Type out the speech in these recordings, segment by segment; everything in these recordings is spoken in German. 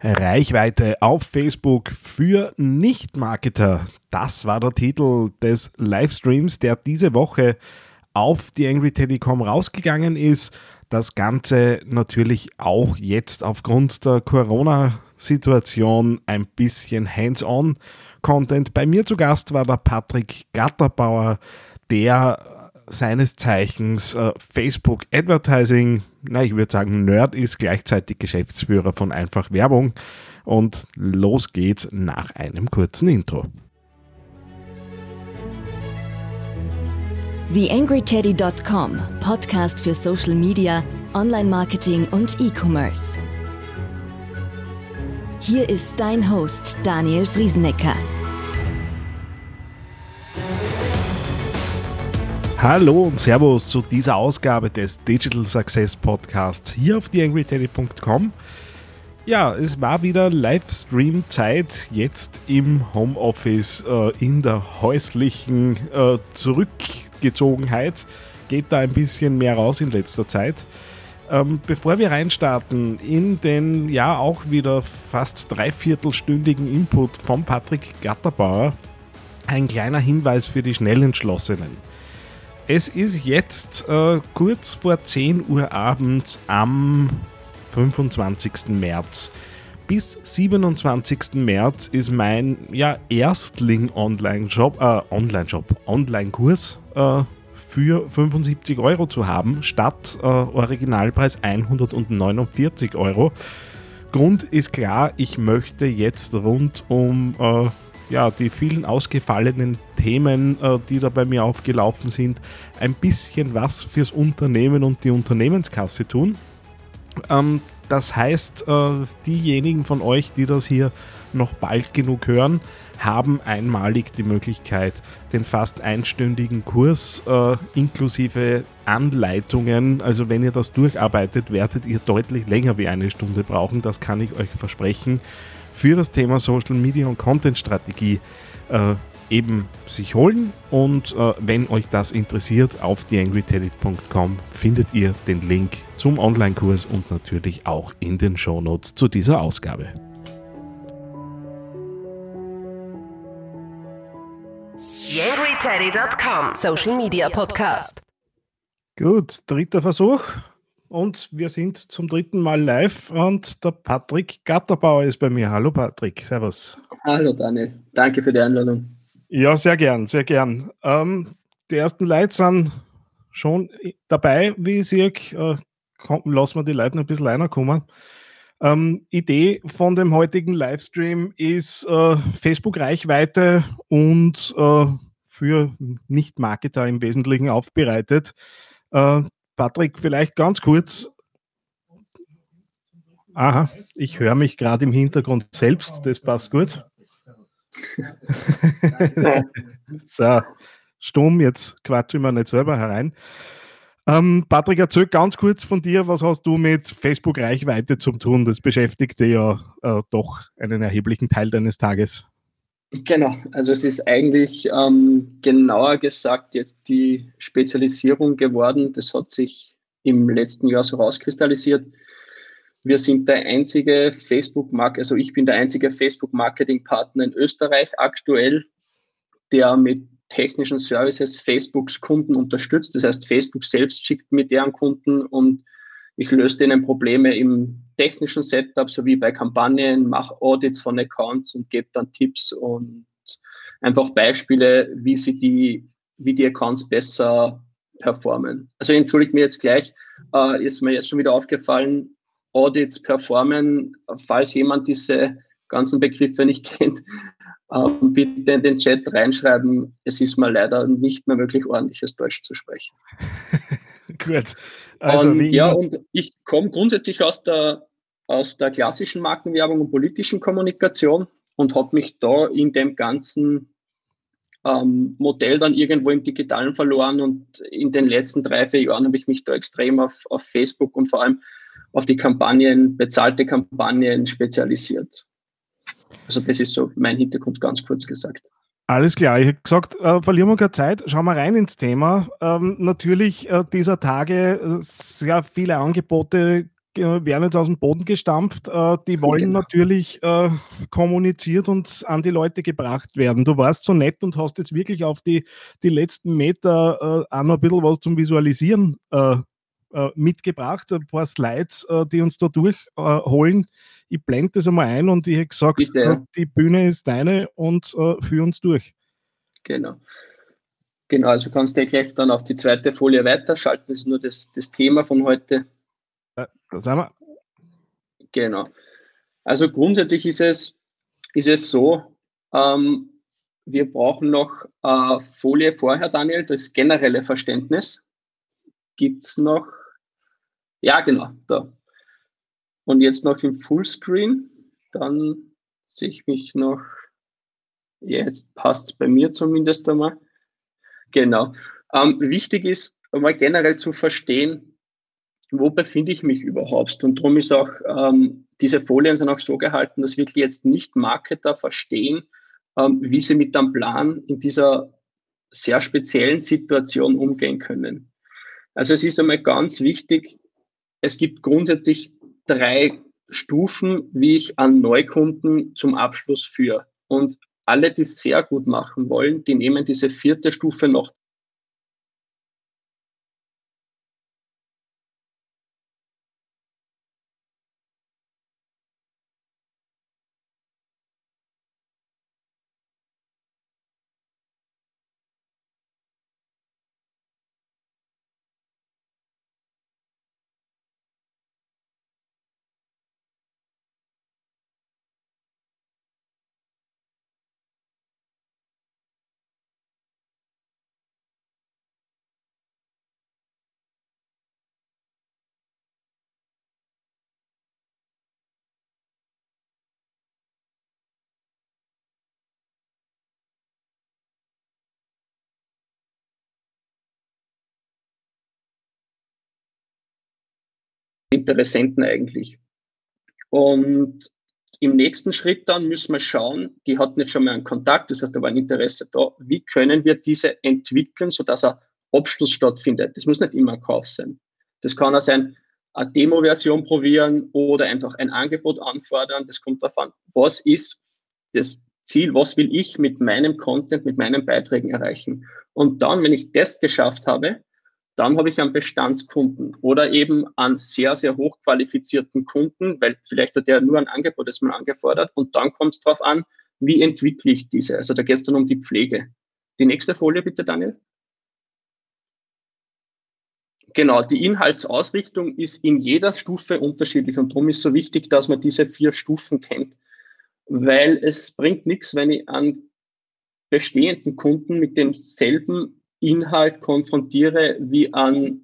Reichweite auf Facebook für Nicht-Marketer. Das war der Titel des Livestreams, der diese Woche auf die Angry Telekom rausgegangen ist. Das Ganze natürlich auch jetzt aufgrund der Corona-Situation ein bisschen hands-on Content. Bei mir zu Gast war der Patrick Gatterbauer, der seines Zeichens äh, Facebook Advertising na, ich würde sagen, Nerd ist gleichzeitig Geschäftsführer von Einfach Werbung. Und los geht's nach einem kurzen Intro. TheAngryTeddy.com, Podcast für Social Media, Online-Marketing und E-Commerce. Hier ist dein Host Daniel Friesenecker. Hallo und Servus zu dieser Ausgabe des Digital Success Podcasts hier auf theangryteddy.com. Ja, es war wieder Livestream-Zeit, jetzt im Homeoffice, äh, in der häuslichen äh, Zurückgezogenheit. Geht da ein bisschen mehr raus in letzter Zeit. Ähm, bevor wir reinstarten in den ja auch wieder fast dreiviertelstündigen Input von Patrick Gatterbauer, ein kleiner Hinweis für die Schnellentschlossenen. Es ist jetzt äh, kurz vor 10 Uhr abends am 25. März. Bis 27. März ist mein ja, Erstling Online-Shop, äh, Online-Shop, Online-Kurs äh, für 75 Euro zu haben, statt äh, Originalpreis 149 Euro. Grund ist klar, ich möchte jetzt rund um äh, ja, die vielen ausgefallenen Themen, äh, die da bei mir aufgelaufen sind, ein bisschen was fürs Unternehmen und die Unternehmenskasse tun. Ähm, das heißt, äh, diejenigen von euch, die das hier noch bald genug hören, haben einmalig die Möglichkeit, den fast einstündigen Kurs äh, inklusive Anleitungen, also wenn ihr das durcharbeitet, werdet ihr deutlich länger wie eine Stunde brauchen, das kann ich euch versprechen für das Thema Social Media und Content Strategie äh, eben sich holen. Und äh, wenn euch das interessiert, auf theangrytedit.com findet ihr den Link zum Online-Kurs und natürlich auch in den Shownotes zu dieser Ausgabe. TheAngryTeddy.com Social Media Podcast. Gut, dritter Versuch und wir sind zum dritten Mal live und der Patrick Gatterbauer ist bei mir. Hallo Patrick, servus. Hallo Daniel, danke für die Einladung. Ja, sehr gern, sehr gern. Ähm, die ersten Leute sind schon dabei, wie ich sehe. Äh, lassen wir die Leute noch ein bisschen reinkommen. Ähm, Idee von dem heutigen Livestream ist äh, Facebook-Reichweite und äh, für Nicht-Marketer im Wesentlichen aufbereitet. Äh, Patrick, vielleicht ganz kurz. Aha, ich höre mich gerade im Hintergrund selbst, das passt gut. so, stumm, jetzt quatschen wir nicht selber herein. Ähm, Patrick, erzähl ganz kurz von dir, was hast du mit Facebook-Reichweite zu tun? Das beschäftigt dir ja äh, doch einen erheblichen Teil deines Tages. Genau, also es ist eigentlich ähm, genauer gesagt jetzt die Spezialisierung geworden. Das hat sich im letzten Jahr so rauskristallisiert. Wir sind der einzige Facebook-Marketing, also ich bin der einzige Facebook-Marketing-Partner in Österreich aktuell, der mit technischen Services Facebooks Kunden unterstützt. Das heißt, Facebook selbst schickt mir deren Kunden und ich löse denen Probleme im technischen Setup sowie bei Kampagnen, mache Audits von Accounts und gebe dann Tipps und einfach Beispiele, wie sie die, wie die Accounts besser performen. Also entschuldigt mir jetzt gleich, äh, ist mir jetzt schon wieder aufgefallen, Audits performen, falls jemand diese ganzen Begriffe nicht kennt, äh, bitte in den Chat reinschreiben. Es ist mir leider nicht mehr möglich, ordentliches Deutsch zu sprechen. Gut. Also und, ja, und ich komme grundsätzlich aus der, aus der klassischen Markenwerbung und politischen Kommunikation und habe mich da in dem ganzen ähm, Modell dann irgendwo im Digitalen verloren und in den letzten drei, vier Jahren habe ich mich da extrem auf, auf Facebook und vor allem auf die Kampagnen, bezahlte Kampagnen spezialisiert. Also das ist so mein Hintergrund ganz kurz gesagt. Alles klar, ich habe gesagt, äh, verlieren wir keine Zeit, schauen wir rein ins Thema. Ähm, natürlich äh, dieser Tage äh, sehr viele Angebote äh, werden jetzt aus dem Boden gestampft, äh, die wollen genau. natürlich kommuniziert und an die Leute gebracht werden. Du warst so nett und hast jetzt wirklich auf die, die letzten Meter auch noch ein bisschen was zum Visualisieren mitgebracht, ein paar Slides, die uns da durchholen. ich blende das einmal ein und ich habe gesagt, Bitte. die Bühne ist deine und führ uns durch. Genau. Genau, also kannst du gleich dann auf die zweite Folie weiterschalten. Das ist nur das, das Thema von heute. Ja, da sind wir. Genau. Also grundsätzlich ist es, ist es so, ähm, wir brauchen noch äh, Folie vorher, Daniel, das generelle Verständnis. Gibt es noch? Ja, genau, da. Und jetzt noch im Fullscreen. Dann sehe ich mich noch. Jetzt passt es bei mir zumindest einmal. Genau. Ähm, wichtig ist, mal generell zu verstehen, wo befinde ich mich überhaupt? Und darum ist auch, ähm, diese Folien sind auch so gehalten, dass wirklich jetzt nicht Marketer verstehen, ähm, wie sie mit dem Plan in dieser sehr speziellen Situation umgehen können. Also es ist einmal ganz wichtig, es gibt grundsätzlich drei Stufen, wie ich an Neukunden zum Abschluss führe. Und alle, die es sehr gut machen wollen, die nehmen diese vierte Stufe noch Interessenten eigentlich. Und im nächsten Schritt dann müssen wir schauen, die hatten jetzt schon mal einen Kontakt, das heißt, da war ein Interesse da. Wie können wir diese entwickeln, sodass ein Abschluss stattfindet? Das muss nicht immer ein Kauf sein. Das kann auch sein, eine Demo-Version probieren oder einfach ein Angebot anfordern. Das kommt darauf an, was ist das Ziel, was will ich mit meinem Content, mit meinen Beiträgen erreichen. Und dann, wenn ich das geschafft habe, dann habe ich einen Bestandskunden oder eben einen sehr, sehr hochqualifizierten Kunden, weil vielleicht hat der nur ein Angebot das mal angefordert und dann kommt es darauf an, wie entwickle ich diese. Also da geht es dann um die Pflege. Die nächste Folie bitte, Daniel. Genau, die Inhaltsausrichtung ist in jeder Stufe unterschiedlich und darum ist so wichtig, dass man diese vier Stufen kennt, weil es bringt nichts, wenn ich an bestehenden Kunden mit demselben Inhalt konfrontiere wie an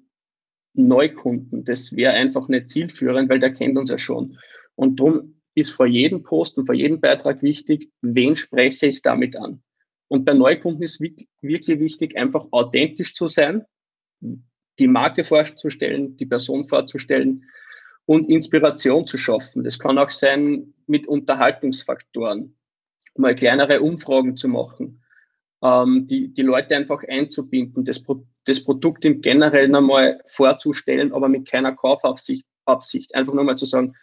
Neukunden. Das wäre einfach nicht zielführend, weil der kennt uns ja schon. Und darum ist vor jedem Post und vor jedem Beitrag wichtig, wen spreche ich damit an. Und bei Neukunden ist wirklich wichtig, einfach authentisch zu sein, die Marke vorzustellen, die Person vorzustellen und Inspiration zu schaffen. Das kann auch sein mit Unterhaltungsfaktoren, mal kleinere Umfragen zu machen, ähm, die, die Leute einfach einzubinden, das, Pro das Produkt im Generellen einmal vorzustellen, aber mit keiner Kaufabsicht. Absicht. Einfach nur mal zu sagen,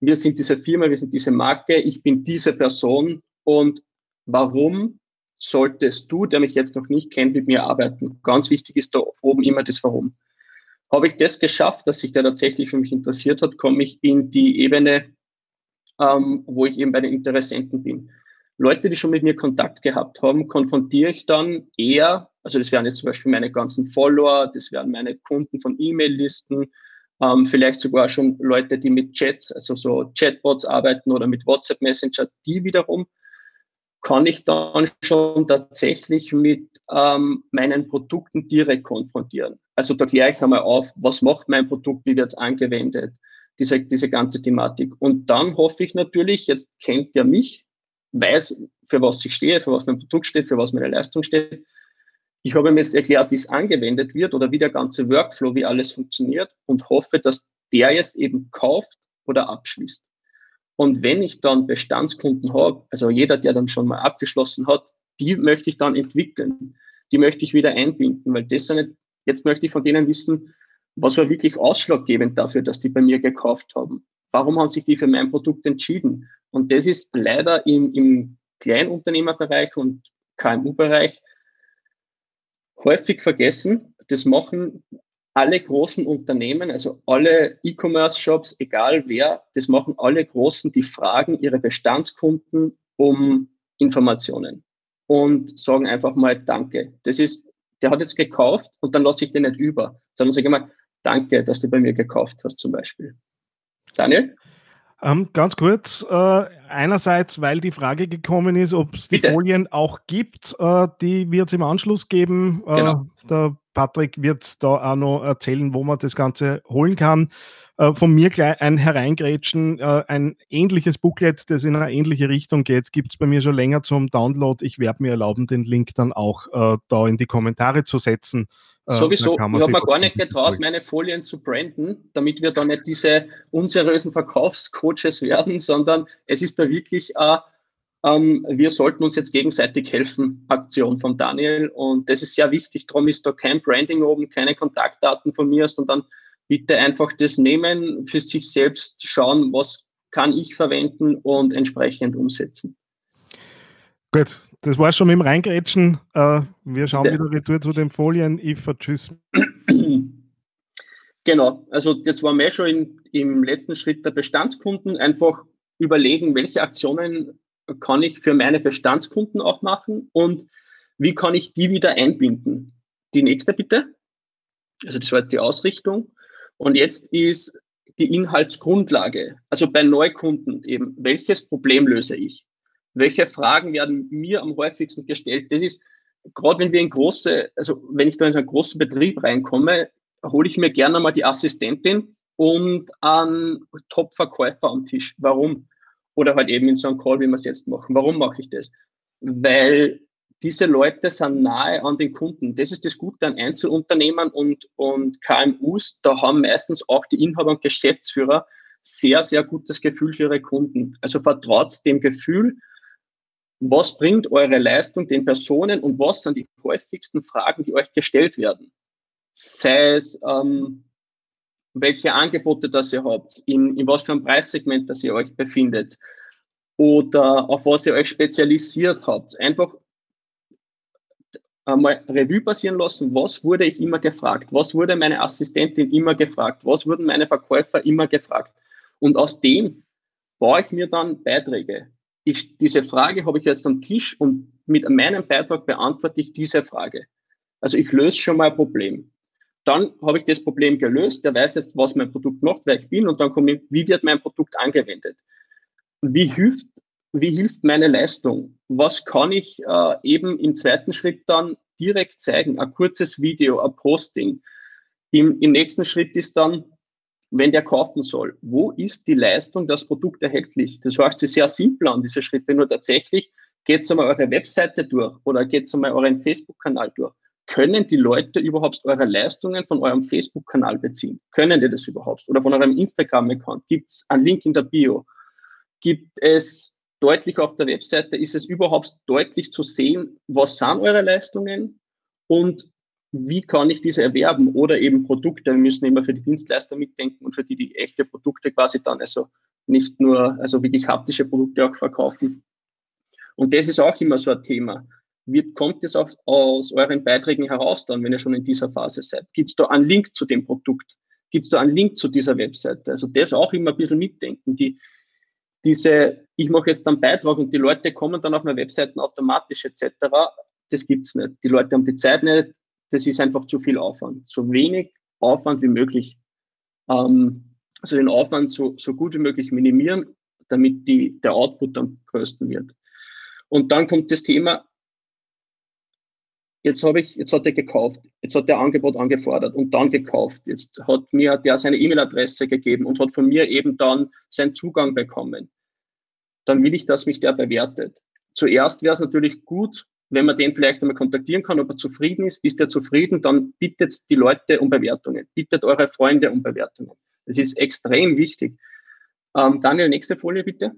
wir sind diese Firma, wir sind diese Marke, ich bin diese Person und warum solltest du, der mich jetzt noch nicht kennt, mit mir arbeiten? Ganz wichtig ist da oben immer das Warum. Habe ich das geschafft, dass sich der tatsächlich für mich interessiert hat, komme ich in die Ebene, ähm, wo ich eben bei den Interessenten bin. Leute, die schon mit mir Kontakt gehabt haben, konfrontiere ich dann eher, also das wären jetzt zum Beispiel meine ganzen Follower, das wären meine Kunden von E-Mail-Listen, ähm, vielleicht sogar schon Leute, die mit Chats, also so Chatbots arbeiten oder mit WhatsApp Messenger, die wiederum kann ich dann schon tatsächlich mit ähm, meinen Produkten direkt konfrontieren. Also da kläre ich einmal auf, was macht mein Produkt, wie wird es angewendet, diese, diese ganze Thematik. Und dann hoffe ich natürlich, jetzt kennt ihr mich, weiß, für was ich stehe, für was mein Produkt steht, für was meine Leistung steht. Ich habe ihm jetzt erklärt, wie es angewendet wird oder wie der ganze Workflow, wie alles funktioniert und hoffe, dass der jetzt eben kauft oder abschließt. Und wenn ich dann Bestandskunden habe, also jeder, der dann schon mal abgeschlossen hat, die möchte ich dann entwickeln. Die möchte ich wieder einbinden, weil das sind, jetzt möchte ich von denen wissen, Was war wirklich ausschlaggebend dafür, dass die bei mir gekauft haben? Warum haben sich die für mein Produkt entschieden? Und das ist leider im, im Kleinunternehmerbereich und KMU-Bereich häufig vergessen. Das machen alle großen Unternehmen, also alle E-Commerce-Shops, egal wer, das machen alle Großen, die fragen ihre Bestandskunden um Informationen und sagen einfach mal Danke. Das ist, der hat jetzt gekauft und dann lasse ich den nicht über, sondern sage immer Danke, dass du bei mir gekauft hast zum Beispiel. Daniel? Ähm, ganz kurz, äh, einerseits, weil die Frage gekommen ist, ob es die Bitte. Folien auch gibt, äh, die wird es im Anschluss geben. Äh, genau. Der Patrick wird da auch noch erzählen, wo man das Ganze holen kann. Äh, von mir gleich ein Hereingrätschen, äh, ein ähnliches Booklet, das in eine ähnliche Richtung geht, gibt es bei mir schon länger zum Download. Ich werde mir erlauben, den Link dann auch äh, da in die Kommentare zu setzen. Äh, Sowieso, ich habe mir gar nicht getraut, meine Folien zu branden, damit wir da nicht diese unseriösen Verkaufscoaches werden, sondern es ist da wirklich eine ähm, wir sollten uns jetzt gegenseitig helfen, Aktion von Daniel. Und das ist sehr wichtig. Darum ist da kein Branding oben, keine Kontaktdaten von mir, sondern bitte einfach das nehmen, für sich selbst schauen, was kann ich verwenden und entsprechend umsetzen. Gut, das war schon mit dem Reingrätschen. Äh, wir schauen wieder retour zu den Folien. Eva, tschüss. Genau, also jetzt waren wir schon in, im letzten Schritt der Bestandskunden. Einfach überlegen, welche Aktionen kann ich für meine Bestandskunden auch machen und wie kann ich die wieder einbinden. Die nächste bitte. Also das war jetzt die Ausrichtung. Und jetzt ist die Inhaltsgrundlage. Also bei Neukunden eben, welches Problem löse ich? Welche Fragen werden mir am häufigsten gestellt? Das ist, gerade wenn wir in große, also wenn ich da in einen großen Betrieb reinkomme, hole ich mir gerne mal die Assistentin und einen Top-Verkäufer am Tisch. Warum? Oder halt eben in so einem Call, wie wir es jetzt machen. Warum mache ich das? Weil diese Leute sind nahe an den Kunden. Das ist das Gute an Einzelunternehmen und, und KMUs. Da haben meistens auch die Inhaber und Geschäftsführer sehr, sehr gutes Gefühl für ihre Kunden. Also vertraut dem Gefühl, was bringt eure Leistung den Personen und was sind die häufigsten Fragen, die euch gestellt werden? Sei es, ähm, welche Angebote das ihr habt, in, in was für einem Preissegment das ihr euch befindet oder auf was ihr euch spezialisiert habt. Einfach einmal Revue passieren lassen, was wurde ich immer gefragt, was wurde meine Assistentin immer gefragt, was wurden meine Verkäufer immer gefragt. Und aus dem baue ich mir dann Beiträge ich, diese Frage habe ich jetzt am Tisch und mit meinem Beitrag beantworte ich diese Frage. Also ich löse schon mal ein Problem. Dann habe ich das Problem gelöst, der weiß jetzt, was mein Produkt macht, wer ich bin und dann komme ich, wie wird mein Produkt angewendet? Wie hilft, wie hilft meine Leistung? Was kann ich äh, eben im zweiten Schritt dann direkt zeigen? Ein kurzes Video, ein Posting. Im, Im nächsten Schritt ist dann, wenn der kaufen soll. Wo ist die Leistung, das Produkt erhältlich? Das hört sich sehr simpel an, diese Schritte. Nur tatsächlich geht es einmal eure Webseite durch oder geht es einmal euren Facebook-Kanal durch. Können die Leute überhaupt eure Leistungen von eurem Facebook-Kanal beziehen? Können die das überhaupt? Oder von eurem Instagram-Account? Gibt es einen Link in der Bio? Gibt es deutlich auf der Webseite, ist es überhaupt deutlich zu sehen, was sind eure Leistungen und wie kann ich diese erwerben oder eben Produkte. Wir müssen immer für die Dienstleister mitdenken und für die, die echte Produkte quasi dann, also nicht nur, also wirklich haptische Produkte auch verkaufen. Und das ist auch immer so ein Thema. Wie kommt es aus, aus euren Beiträgen heraus dann, wenn ihr schon in dieser Phase seid? Gibt es da einen Link zu dem Produkt? Gibt es da einen Link zu dieser Webseite? Also das auch immer ein bisschen mitdenken. Die, diese, ich mache jetzt einen Beitrag und die Leute kommen dann auf meine Webseiten automatisch etc., das gibt es nicht. Die Leute haben die Zeit nicht, das ist einfach zu viel Aufwand. So wenig Aufwand wie möglich. Ähm, also den Aufwand so, so gut wie möglich minimieren, damit die, der Output am größten wird. Und dann kommt das Thema, jetzt habe ich, jetzt hat er gekauft, jetzt hat er Angebot angefordert und dann gekauft. Jetzt hat mir der seine E-Mail-Adresse gegeben und hat von mir eben dann seinen Zugang bekommen. Dann will ich, dass mich der bewertet. Zuerst wäre es natürlich gut, wenn man den vielleicht einmal kontaktieren kann, ob er zufrieden ist, ist er zufrieden, dann bittet die Leute um Bewertungen, bittet eure Freunde um Bewertungen. Das ist extrem wichtig. Ähm, Daniel, nächste Folie bitte.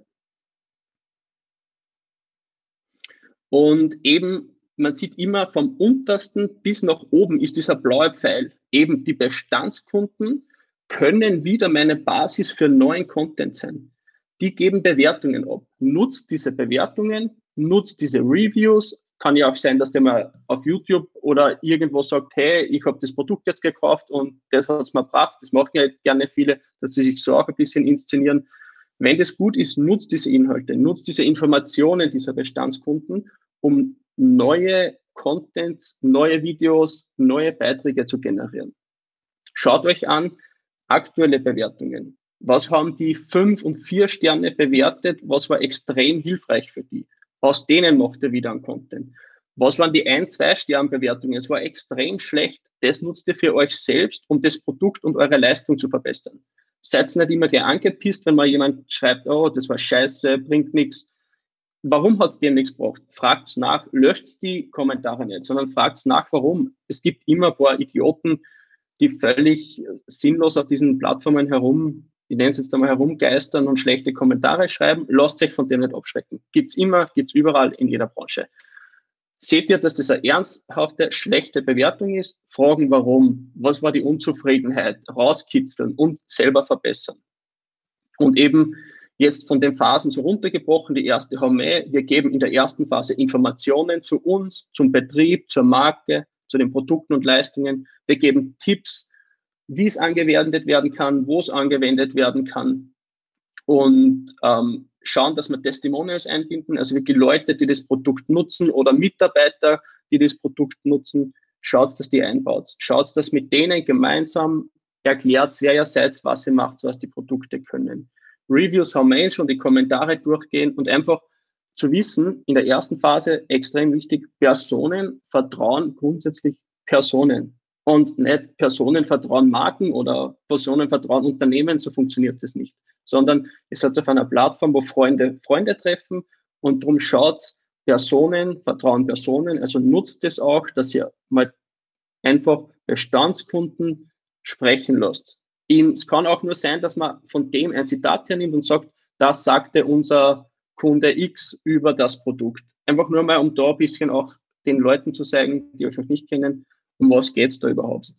Und eben man sieht immer vom untersten bis nach oben ist dieser blaue Pfeil. Eben die Bestandskunden können wieder meine Basis für neuen Content sein. Die geben Bewertungen ab. Nutzt diese Bewertungen, nutzt diese Reviews. Kann ja auch sein, dass der mal auf YouTube oder irgendwo sagt, hey, ich habe das Produkt jetzt gekauft und das hat es mir gebracht. Das machen ja jetzt gerne viele, dass sie sich so auch ein bisschen inszenieren. Wenn das gut ist, nutzt diese Inhalte, nutzt diese Informationen dieser Bestandskunden, um neue Contents, neue Videos, neue Beiträge zu generieren. Schaut euch an, aktuelle Bewertungen. Was haben die fünf und vier Sterne bewertet? Was war extrem hilfreich für die? Aus denen macht ihr wieder einen Content. Was waren die ein, zwei Sternbewertungen? Es war extrem schlecht. Das nutzt ihr für euch selbst, um das Produkt und eure Leistung zu verbessern. Seid nicht immer gleich angepisst, wenn mal jemand schreibt, oh, das war scheiße, bringt nichts. Warum hat es dem nichts gebracht? Fragt nach, löscht die Kommentare nicht, sondern fragt nach, warum. Es gibt immer ein paar Idioten, die völlig sinnlos auf diesen Plattformen herum, ich nenne es jetzt einmal herumgeistern und schlechte Kommentare schreiben. Lasst euch von dem nicht abschrecken. Gibt's immer, gibt's überall in jeder Branche. Seht ihr, dass das eine ernsthafte, schlechte Bewertung ist? Fragen warum, was war die Unzufriedenheit, rauskitzeln und selber verbessern. Und eben jetzt von den Phasen so runtergebrochen. Die erste haben wir geben in der ersten Phase Informationen zu uns, zum Betrieb, zur Marke, zu den Produkten und Leistungen. Wir geben Tipps, wie es angewendet werden kann, wo es angewendet werden kann und ähm, schauen, dass wir Testimonials einbinden, also wirklich Leute, die das Produkt nutzen oder Mitarbeiter, die das Produkt nutzen, schaut, dass die einbaut. Schaut, dass mit denen gemeinsam erklärt, wer ihr seid, was ihr macht, was die Produkte können. Reviews haben wir eh schon, die Kommentare durchgehen und einfach zu wissen, in der ersten Phase extrem wichtig, Personen vertrauen grundsätzlich Personen und nicht Personen vertrauen Marken oder Personen vertrauen Unternehmen, so funktioniert das nicht. Sondern es hat auf einer Plattform, wo Freunde Freunde treffen und darum schaut, Personen vertrauen Personen, also nutzt es auch, dass ihr mal einfach Bestandskunden sprechen lasst. Es kann auch nur sein, dass man von dem ein Zitat hernimmt und sagt, das sagte unser Kunde X über das Produkt. Einfach nur mal, um da ein bisschen auch den Leuten zu sagen, die euch noch nicht kennen, um was geht es da überhaupt.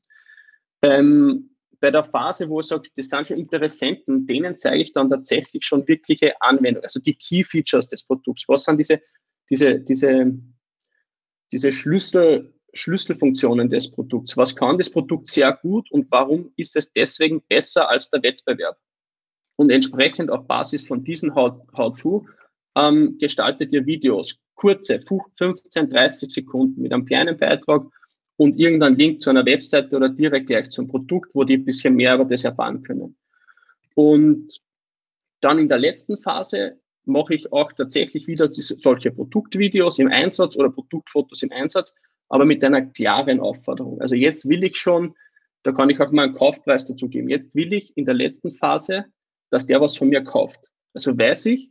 Ähm, bei der Phase, wo ich sage, das sind schon Interessenten, denen zeige ich dann tatsächlich schon wirkliche Anwendungen, also die Key Features des Produkts. Was sind diese, diese, diese, diese Schlüssel, Schlüsselfunktionen des Produkts? Was kann das Produkt sehr gut und warum ist es deswegen besser als der Wettbewerb? Und entsprechend auf Basis von diesen How-To ähm, gestaltet ihr Videos, kurze, 15, 30 Sekunden mit einem kleinen Beitrag, und irgendein Link zu einer Webseite oder direkt gleich zum Produkt, wo die ein bisschen mehr über das erfahren können. Und dann in der letzten Phase mache ich auch tatsächlich wieder solche Produktvideos im Einsatz oder Produktfotos im Einsatz, aber mit einer klaren Aufforderung. Also jetzt will ich schon, da kann ich auch mal einen Kaufpreis dazu geben. Jetzt will ich in der letzten Phase, dass der was von mir kauft. Also weiß ich,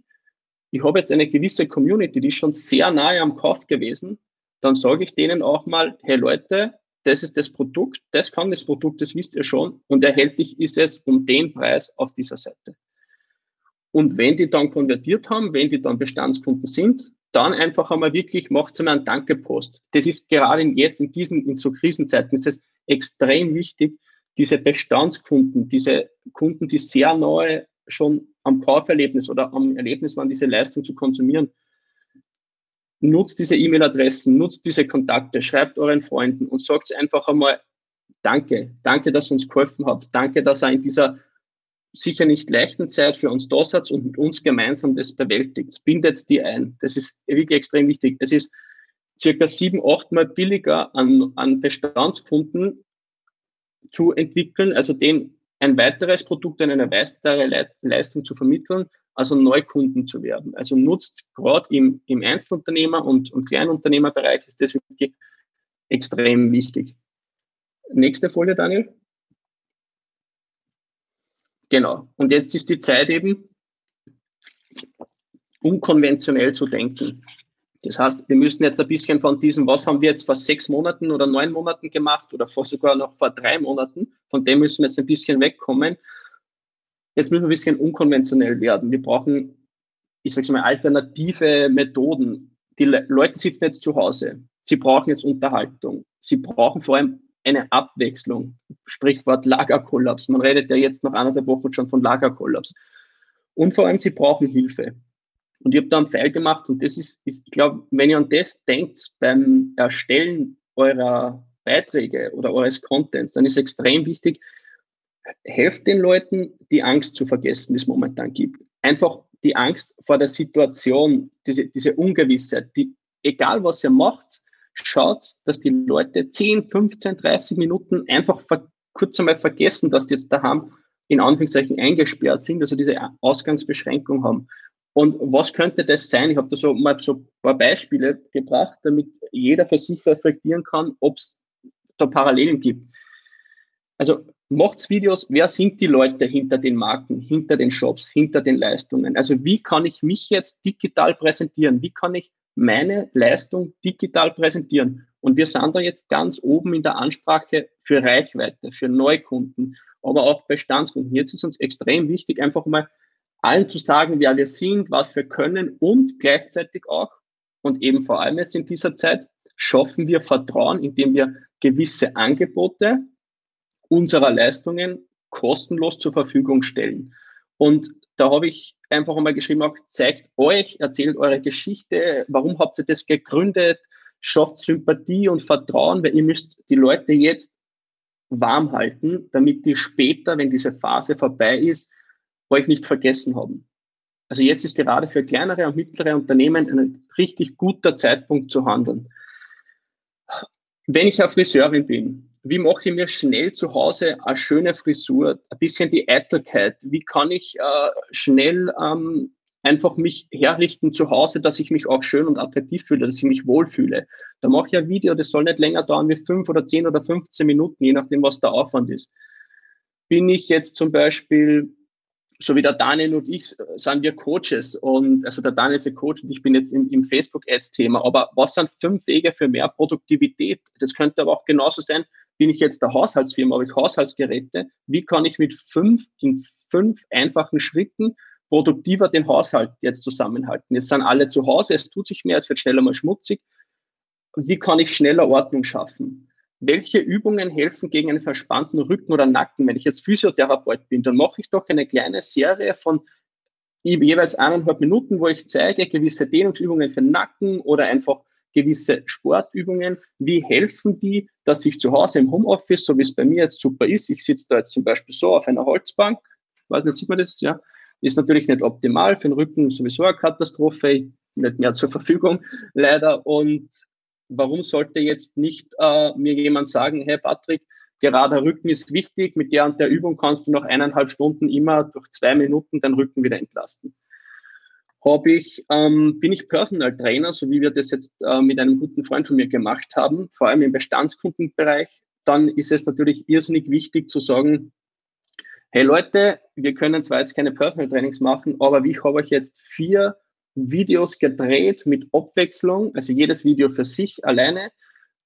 ich habe jetzt eine gewisse Community, die ist schon sehr nahe am Kauf gewesen dann sage ich denen auch mal, hey Leute, das ist das Produkt, das kann das Produkt, das wisst ihr schon und erhältlich ist es um den Preis auf dieser Seite. Und wenn die dann konvertiert haben, wenn die dann Bestandskunden sind, dann einfach einmal wirklich, macht einmal einen Danke-Post. Das ist gerade jetzt in diesen, in so Krisenzeiten, ist es extrem wichtig, diese Bestandskunden, diese Kunden, die sehr neu schon am Kauferlebnis oder am Erlebnis waren, diese Leistung zu konsumieren, nutzt diese E-Mail-Adressen, nutzt diese Kontakte, schreibt euren Freunden und sagt einfach einmal Danke, danke, dass ihr uns geholfen habt, danke, dass ihr in dieser sicher nicht leichten Zeit für uns da seid und mit uns gemeinsam das bewältigt. Bindet die ein. Das ist wirklich extrem wichtig. Es ist circa sieben, achtmal billiger an, an Bestandskunden zu entwickeln, also den ein weiteres Produkt, eine weitere Leistung zu vermitteln, also Neukunden zu werden. Also nutzt gerade im, im Einzelunternehmer- und, und Kleinunternehmerbereich ist das wirklich extrem wichtig. Nächste Folie, Daniel. Genau. Und jetzt ist die Zeit eben, unkonventionell zu denken. Das heißt, wir müssen jetzt ein bisschen von diesem, was haben wir jetzt vor sechs Monaten oder neun Monaten gemacht oder vor sogar noch vor drei Monaten, von dem müssen wir jetzt ein bisschen wegkommen Jetzt müssen wir ein bisschen unkonventionell werden. Wir brauchen, ich sage mal, alternative Methoden. Die Le Leute sitzen jetzt zu Hause. sie brauchen jetzt Unterhaltung. Sie brauchen vor allem eine Abwechslung. Sprichwort Lagerkollaps. Man redet ja jetzt nach anderthalb Wochen schon von Lagerkollaps. Und vor allem, sie brauchen Hilfe. Und ich habe da einen Pfeil gemacht und das ist, ist ich glaube, wenn ihr an das denkt beim Erstellen eurer Beiträge oder eures Contents, dann ist extrem wichtig, helft den Leuten, die Angst zu vergessen, die es momentan gibt. Einfach die Angst vor der Situation, diese, diese Ungewissheit, die, egal was ihr macht, schaut, dass die Leute 10, 15, 30 Minuten einfach kurz einmal vergessen, dass die jetzt daheim in Anführungszeichen eingesperrt sind, also diese Ausgangsbeschränkung haben. Und was könnte das sein? Ich habe da so mal so ein paar Beispiele gebracht, damit jeder für sich reflektieren kann, ob es da Parallelen gibt. Also macht's Videos, wer sind die Leute hinter den Marken, hinter den Shops, hinter den Leistungen? Also wie kann ich mich jetzt digital präsentieren? Wie kann ich meine Leistung digital präsentieren? Und wir sind da jetzt ganz oben in der Ansprache für Reichweite, für Neukunden, aber auch Bestandskunden. Jetzt ist uns extrem wichtig, einfach mal allen zu sagen, wer wir sind, was wir können und gleichzeitig auch und eben vor allem jetzt in dieser Zeit schaffen wir Vertrauen, indem wir gewisse Angebote unserer Leistungen kostenlos zur Verfügung stellen. Und da habe ich einfach einmal geschrieben, auch zeigt euch, erzählt eure Geschichte, warum habt ihr das gegründet, schafft Sympathie und Vertrauen, weil ihr müsst die Leute jetzt warm halten, damit die später, wenn diese Phase vorbei ist, euch nicht vergessen haben. Also jetzt ist gerade für kleinere und mittlere Unternehmen ein richtig guter Zeitpunkt zu handeln. Wenn ich eine Friseurin bin, wie mache ich mir schnell zu Hause eine schöne Frisur, ein bisschen die Eitelkeit, wie kann ich äh, schnell ähm, einfach mich herrichten zu Hause, dass ich mich auch schön und attraktiv fühle, dass ich mich wohlfühle. Da mache ich ein Video, das soll nicht länger dauern wie fünf oder zehn oder 15 Minuten, je nachdem, was der Aufwand ist. Bin ich jetzt zum Beispiel so wie der Daniel und ich sind wir Coaches und also der Daniel ist ein Coach und ich bin jetzt im, im Facebook-Ads-Thema. Aber was sind fünf Wege für mehr Produktivität? Das könnte aber auch genauso sein, bin ich jetzt der Haushaltsfirma, habe ich Haushaltsgeräte? Wie kann ich mit fünf, in fünf einfachen Schritten produktiver den Haushalt jetzt zusammenhalten? Jetzt sind alle zu Hause, es tut sich mehr, es wird schneller mal schmutzig. Wie kann ich schneller Ordnung schaffen? Welche Übungen helfen gegen einen verspannten Rücken oder Nacken? Wenn ich jetzt Physiotherapeut bin, dann mache ich doch eine kleine Serie von jeweils eineinhalb Minuten, wo ich zeige gewisse Dehnungsübungen für Nacken oder einfach gewisse Sportübungen. Wie helfen die, dass ich zu Hause im Homeoffice, so wie es bei mir jetzt super ist, ich sitze da jetzt zum Beispiel so auf einer Holzbank, weiß nicht, sieht man das, ja, ist natürlich nicht optimal, für den Rücken sowieso eine Katastrophe, nicht mehr zur Verfügung, leider. Und warum sollte jetzt nicht äh, mir jemand sagen, hey Patrick, gerader Rücken ist wichtig, mit der und der Übung kannst du nach eineinhalb Stunden immer durch zwei Minuten den Rücken wieder entlasten. Habe ich, ähm, bin ich Personal Trainer, so wie wir das jetzt äh, mit einem guten Freund von mir gemacht haben, vor allem im Bestandskundenbereich, dann ist es natürlich irrsinnig wichtig zu sagen, hey Leute, wir können zwar jetzt keine Personal Trainings machen, aber ich habe euch jetzt vier Videos gedreht mit Abwechslung, also jedes Video für sich alleine,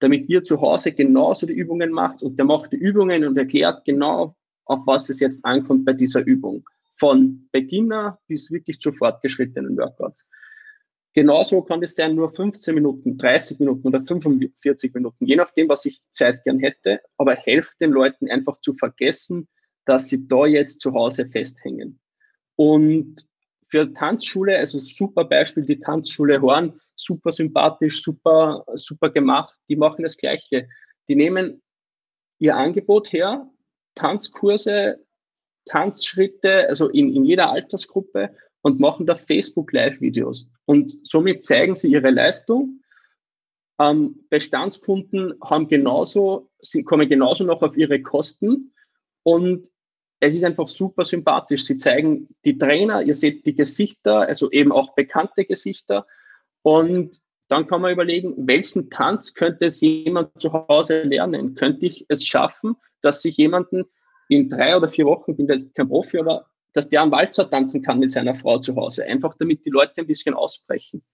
damit ihr zu Hause genauso die Übungen macht und der macht die Übungen und erklärt genau, auf was es jetzt ankommt bei dieser Übung. Von Beginner bis wirklich zu fortgeschrittenen Workouts. Genauso kann es sein, nur 15 Minuten, 30 Minuten oder 45 Minuten, je nachdem, was ich Zeit gern hätte, aber helft den Leuten einfach zu vergessen, dass sie da jetzt zu Hause festhängen. Und für Tanzschule, also super Beispiel, die Tanzschule Horn, super sympathisch, super, super gemacht. Die machen das Gleiche. Die nehmen ihr Angebot her, Tanzkurse, Tanzschritte, also in, in jeder Altersgruppe und machen da Facebook Live-Videos. Und somit zeigen sie ihre Leistung. Ähm, Bestandskunden haben genauso, sie kommen genauso noch auf ihre Kosten und es ist einfach super sympathisch. Sie zeigen die Trainer, ihr seht die Gesichter, also eben auch bekannte Gesichter. Und dann kann man überlegen, welchen Tanz könnte es jemand zu Hause lernen? Könnte ich es schaffen, dass sich jemanden in drei oder vier Wochen, ich bin jetzt kein Profi, aber dass der einen Walzer tanzen kann mit seiner Frau zu Hause, einfach damit die Leute ein bisschen ausbrechen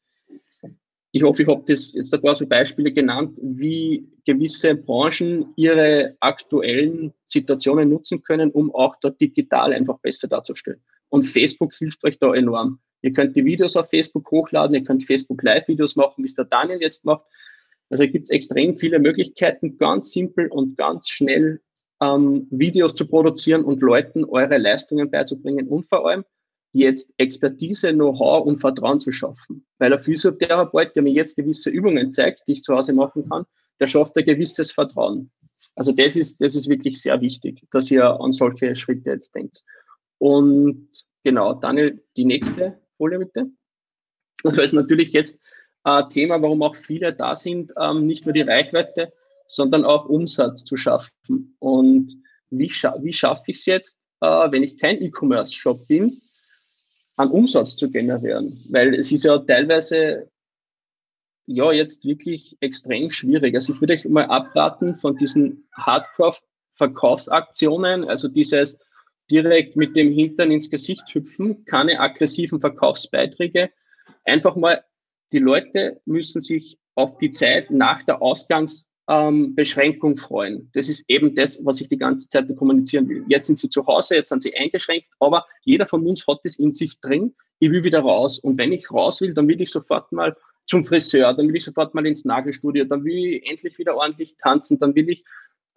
ich hoffe, ich habe das jetzt ein paar so Beispiele genannt, wie gewisse Branchen ihre aktuellen Situationen nutzen können, um auch dort digital einfach besser darzustellen. Und Facebook hilft euch da enorm. Ihr könnt die Videos auf Facebook hochladen, ihr könnt Facebook Live-Videos machen, wie es der Daniel jetzt macht. Also gibt es extrem viele Möglichkeiten, ganz simpel und ganz schnell ähm, Videos zu produzieren und Leuten eure Leistungen beizubringen und vor allem jetzt Expertise, Know-how und Vertrauen zu schaffen. Weil ein Physiotherapeut, der mir jetzt gewisse Übungen zeigt, die ich zu Hause machen kann, der schafft ein gewisses Vertrauen. Also das ist, das ist wirklich sehr wichtig, dass ihr an solche Schritte jetzt denkt. Und genau, Daniel, die nächste Folie bitte. Und das ist natürlich jetzt ein Thema, warum auch viele da sind, ähm, nicht nur die Reichweite, sondern auch Umsatz zu schaffen. Und wie, scha wie schaffe ich es jetzt, äh, wenn ich kein E-Commerce-Shop bin, an Umsatz zu generieren? Weil es ist ja teilweise ja jetzt wirklich extrem schwierig. Also ich würde euch mal abraten von diesen Hardcore-Verkaufsaktionen, also dieses direkt mit dem Hintern ins Gesicht hüpfen, keine aggressiven Verkaufsbeiträge. Einfach mal, die Leute müssen sich auf die Zeit nach der Ausgangsbeschränkung ähm, freuen. Das ist eben das, was ich die ganze Zeit kommunizieren will. Jetzt sind sie zu Hause, jetzt sind sie eingeschränkt, aber jeder von uns hat das in sich drin. Ich will wieder raus. Und wenn ich raus will, dann will ich sofort mal zum Friseur, dann will ich sofort mal ins Nagelstudio, dann will ich endlich wieder ordentlich tanzen, dann will ich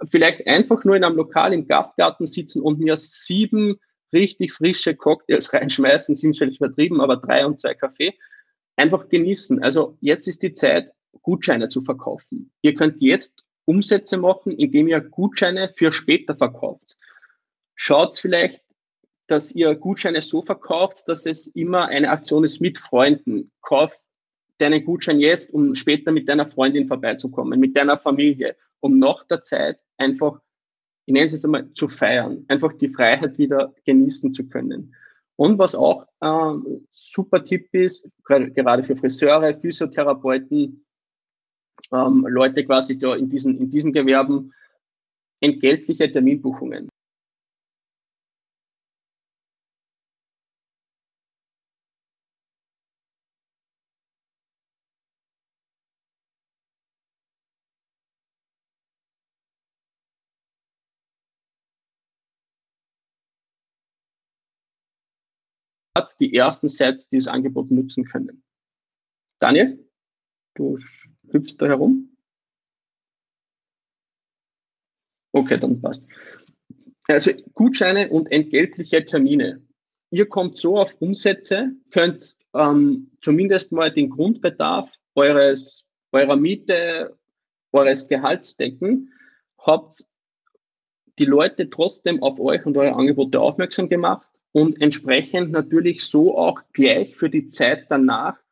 vielleicht einfach nur in einem Lokal im Gastgarten sitzen und mir sieben richtig frische Cocktails reinschmeißen, sind vielleicht übertrieben, aber drei und zwei Kaffee, einfach genießen. Also jetzt ist die Zeit, Gutscheine zu verkaufen. Ihr könnt jetzt Umsätze machen, indem ihr Gutscheine für später verkauft. Schaut vielleicht, dass ihr Gutscheine so verkauft, dass es immer eine Aktion ist mit Freunden. Kauft deinen Gutschein jetzt, um später mit deiner Freundin vorbeizukommen, mit deiner Familie, um nach der Zeit einfach, ich nenne es jetzt einmal, zu feiern, einfach die Freiheit wieder genießen zu können. Und was auch äh, super Tipp ist, gerade für Friseure, Physiotherapeuten, ähm, Leute quasi da in diesen, in diesen Gewerben, entgeltliche Terminbuchungen. die ersten Sets dieses Angebot nutzen können. Daniel, du hüpfst da herum? Okay, dann passt. Also Gutscheine und entgeltliche Termine. Ihr kommt so auf Umsätze, könnt ähm, zumindest mal den Grundbedarf eures, eurer Miete, eures Gehalts decken, habt die Leute trotzdem auf euch und eure Angebote aufmerksam gemacht und entsprechend natürlich so auch gleich für die Zeit danach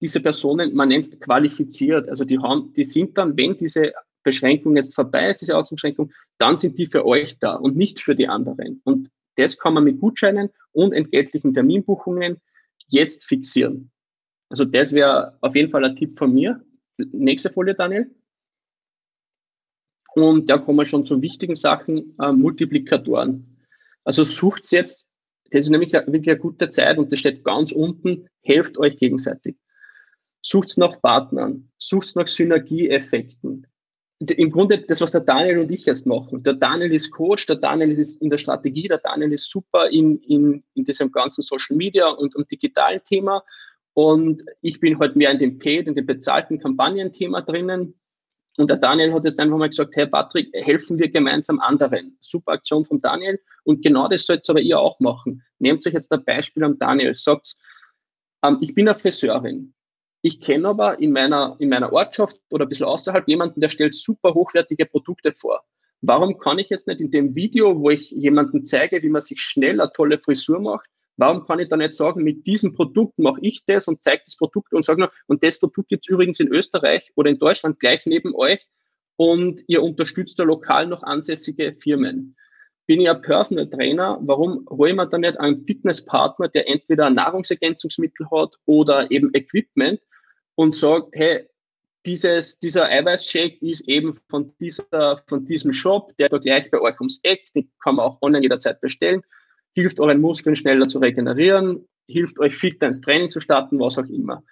diese Personen, man nennt es qualifiziert. Also die haben, die sind dann, wenn diese Beschränkung jetzt vorbei ist, diese Ausbeschränkung, dann sind die für euch da und nicht für die anderen. Und das kann man mit Gutscheinen und entgeltlichen Terminbuchungen jetzt fixieren. Also das wäre auf jeden Fall ein Tipp von mir. Nächste Folie, Daniel. Und da kommen wir schon zu wichtigen Sachen, äh, Multiplikatoren. Also sucht jetzt das ist nämlich wirklich eine gute Zeit und das steht ganz unten, helft euch gegenseitig. Sucht nach Partnern, sucht nach Synergieeffekten. Im Grunde das, was der Daniel und ich jetzt machen. Der Daniel ist Coach, der Daniel ist in der Strategie, der Daniel ist super in, in, in diesem ganzen Social Media und, und digitalen Thema. Und ich bin halt mehr in dem Paid, in dem bezahlten Kampagnenthema drinnen. Und der Daniel hat jetzt einfach mal gesagt, hey Patrick, helfen wir gemeinsam anderen. Super Aktion von Daniel. Und genau das sollt aber ihr auch machen. Nehmt euch jetzt ein Beispiel am Daniel. Sagt, ähm, ich bin eine Friseurin. Ich kenne aber in meiner, in meiner Ortschaft oder ein bisschen außerhalb jemanden, der stellt super hochwertige Produkte vor. Warum kann ich jetzt nicht in dem Video, wo ich jemanden zeige, wie man sich schnell eine tolle Frisur macht, Warum kann ich da nicht sagen, mit diesem Produkt mache ich das und zeige das Produkt und sage noch, und das Produkt gibt es übrigens in Österreich oder in Deutschland gleich neben euch und ihr unterstützt da lokal noch ansässige Firmen. Bin ich ein Personal Trainer, warum hole ich mir da nicht einen Fitnesspartner, der entweder Nahrungsergänzungsmittel hat oder eben Equipment und sagt, hey, dieses, dieser Eiweißshake ist eben von, dieser, von diesem Shop, der da gleich bei euch ums Eck, den kann man auch online jederzeit bestellen hilft euren Muskeln schneller zu regenerieren, hilft euch fitter ins Training zu starten, was auch immer.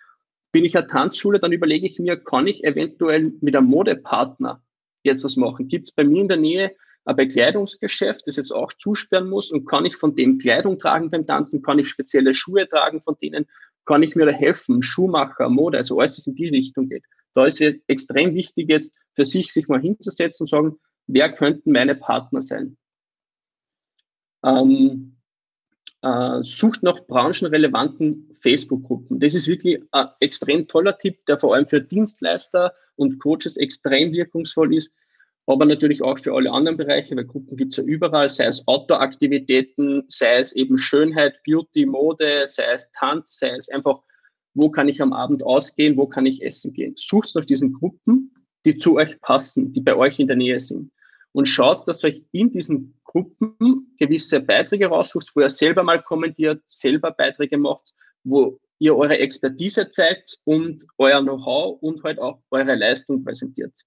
Bin ich eine Tanzschule, dann überlege ich mir, kann ich eventuell mit einem Modepartner jetzt was machen? Gibt es bei mir in der Nähe ein Bekleidungsgeschäft, das jetzt auch zusperren muss und kann ich von dem Kleidung tragen beim Tanzen? Kann ich spezielle Schuhe tragen von denen? Kann ich mir da helfen? Schuhmacher, Mode, also alles, was in die Richtung geht. Da ist es extrem wichtig jetzt für sich, sich mal hinzusetzen und sagen, wer könnten meine Partner sein? Ähm, äh, sucht nach branchenrelevanten Facebook-Gruppen. Das ist wirklich ein extrem toller Tipp, der vor allem für Dienstleister und Coaches extrem wirkungsvoll ist, aber natürlich auch für alle anderen Bereiche, weil Gruppen gibt es ja überall, sei es Outdoor-Aktivitäten, sei es eben Schönheit, Beauty, Mode, sei es Tanz, sei es einfach, wo kann ich am Abend ausgehen, wo kann ich essen gehen. Sucht nach diesen Gruppen, die zu euch passen, die bei euch in der Nähe sind. Und schaut, dass euch in diesen Gruppen gewisse Beiträge raussucht, wo ihr selber mal kommentiert, selber Beiträge macht, wo ihr eure Expertise zeigt und euer Know-how und halt auch eure Leistung präsentiert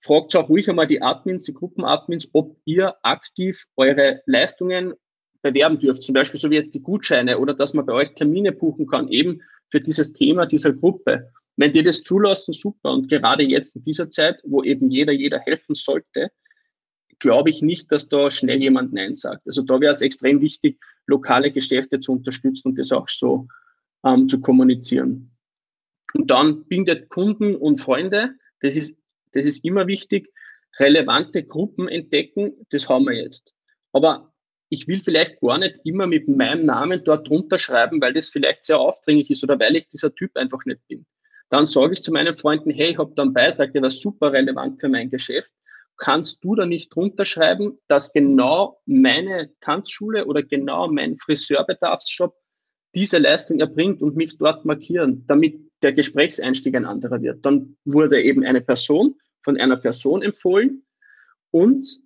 fragt auch ruhig einmal die Admins, die Gruppenadmins, ob ihr aktiv eure Leistungen bewerben dürft. Zum Beispiel so wie jetzt die Gutscheine oder dass man bei euch Termine buchen kann, eben für dieses Thema dieser Gruppe. Wenn die das zulassen, super. Und gerade jetzt in dieser Zeit, wo eben jeder, jeder helfen sollte, glaube ich nicht, dass da schnell jemand Nein sagt. Also da wäre es extrem wichtig, lokale Geschäfte zu unterstützen und das auch so ähm, zu kommunizieren. Und dann bindet Kunden und Freunde. Das ist das ist immer wichtig. Relevante Gruppen entdecken, das haben wir jetzt. Aber ich will vielleicht gar nicht immer mit meinem Namen dort drunter schreiben, weil das vielleicht sehr aufdringlich ist oder weil ich dieser Typ einfach nicht bin. Dann sage ich zu meinen Freunden, hey, ich habe da einen Beitrag, der war super relevant für mein Geschäft. Kannst du da nicht drunter schreiben, dass genau meine Tanzschule oder genau mein Friseurbedarfsshop diese Leistung erbringt und mich dort markieren, damit der Gesprächseinstieg ein anderer wird. Dann wurde eben eine Person von einer Person empfohlen und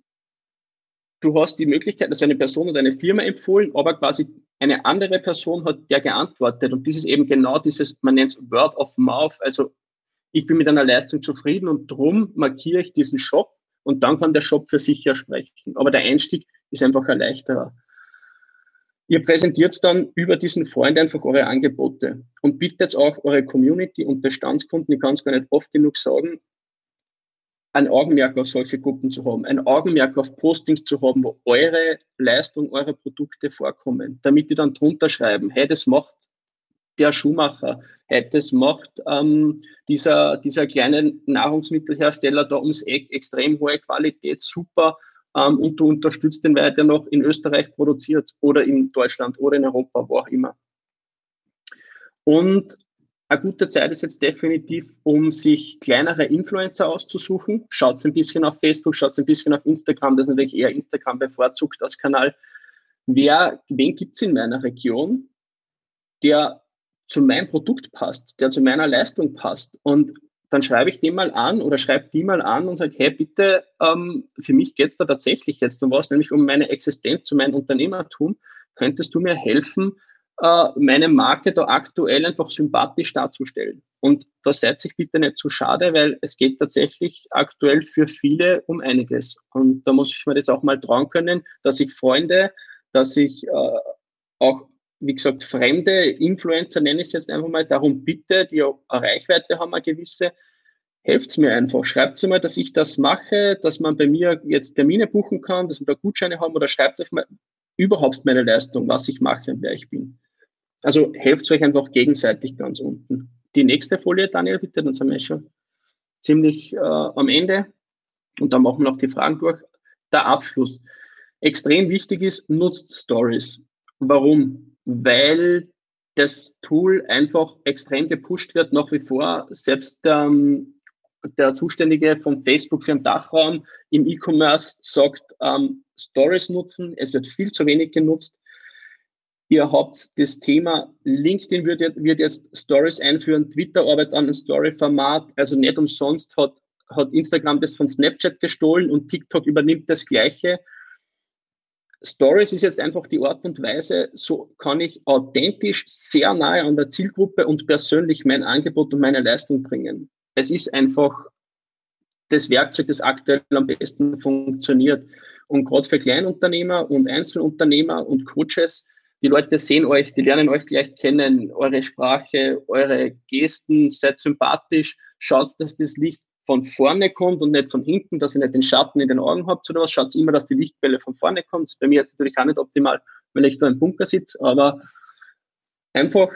du hast die Möglichkeit, dass eine Person oder eine Firma empfohlen, aber quasi eine andere Person hat der geantwortet. Und das ist eben genau dieses, man nennt es Word of Mouth. Also ich bin mit einer Leistung zufrieden und drum markiere ich diesen Shop und dann kann der Shop für sich ja sprechen. Aber der Einstieg ist einfach ein leichterer. Ihr präsentiert dann über diesen Freund einfach eure Angebote und bittet auch eure Community und Bestandskunden, ich kann es gar nicht oft genug sagen, ein Augenmerk auf solche Gruppen zu haben, ein Augenmerk auf Postings zu haben, wo eure Leistung, eure Produkte vorkommen, damit die dann drunter schreiben, hey, das macht der Schuhmacher, hey, das macht ähm, dieser, dieser kleine Nahrungsmittelhersteller da ums Eck, extrem hohe Qualität, super, ähm, und du unterstützt den weiter noch in Österreich produziert oder in Deutschland oder in Europa, wo auch immer. Und eine gute Zeit ist jetzt definitiv, um sich kleinere Influencer auszusuchen. Schaut ein bisschen auf Facebook, schaut ein bisschen auf Instagram. Das ist natürlich eher Instagram bevorzugt als Kanal. Wer, wen gibt es in meiner Region, der zu meinem Produkt passt, der zu meiner Leistung passt? Und dann schreibe ich den mal an oder schreibe die mal an und sage, hey, bitte, ähm, für mich geht es da tatsächlich jetzt um was, nämlich um meine Existenz, um mein Unternehmertum. Könntest du mir helfen, äh, meine Marke da aktuell einfach sympathisch darzustellen? Und da seid sich bitte nicht zu schade, weil es geht tatsächlich aktuell für viele um einiges. Und da muss ich mir das auch mal trauen können, dass ich Freunde, dass ich äh, auch wie gesagt, fremde Influencer, nenne ich es jetzt einfach mal, darum bitte, die eine Reichweite haben, eine gewisse, helft mir einfach. Schreibt mir, dass ich das mache, dass man bei mir jetzt Termine buchen kann, dass wir da Gutscheine haben oder schreibt einfach mal überhaupt meine Leistung, was ich mache und wer ich bin. Also helft euch einfach gegenseitig ganz unten. Die nächste Folie, Daniel, bitte, dann sind wir schon ziemlich äh, am Ende und dann machen wir noch die Fragen durch. Der Abschluss. Extrem wichtig ist, nutzt Stories. Warum? Weil das Tool einfach extrem gepusht wird, nach wie vor. Selbst ähm, der Zuständige von Facebook für den Dachraum im E-Commerce sagt, ähm, Stories nutzen. Es wird viel zu wenig genutzt. Ihr habt das Thema, LinkedIn wird, wird jetzt Stories einführen, Twitter arbeitet an einem Story-Format. Also nicht umsonst hat, hat Instagram das von Snapchat gestohlen und TikTok übernimmt das Gleiche. Stories ist jetzt einfach die Art und Weise, so kann ich authentisch sehr nahe an der Zielgruppe und persönlich mein Angebot und meine Leistung bringen. Es ist einfach das Werkzeug, das aktuell am besten funktioniert. Und gerade für Kleinunternehmer und Einzelunternehmer und Coaches, die Leute sehen euch, die lernen euch gleich kennen, eure Sprache, eure Gesten, seid sympathisch, schaut, dass das Licht von vorne kommt und nicht von hinten, dass ihr nicht den Schatten in den Augen habt oder was. Schaut immer, dass die Lichtquelle von vorne kommt. bei mir jetzt natürlich auch nicht optimal, weil ich da im Bunker sitze, aber einfach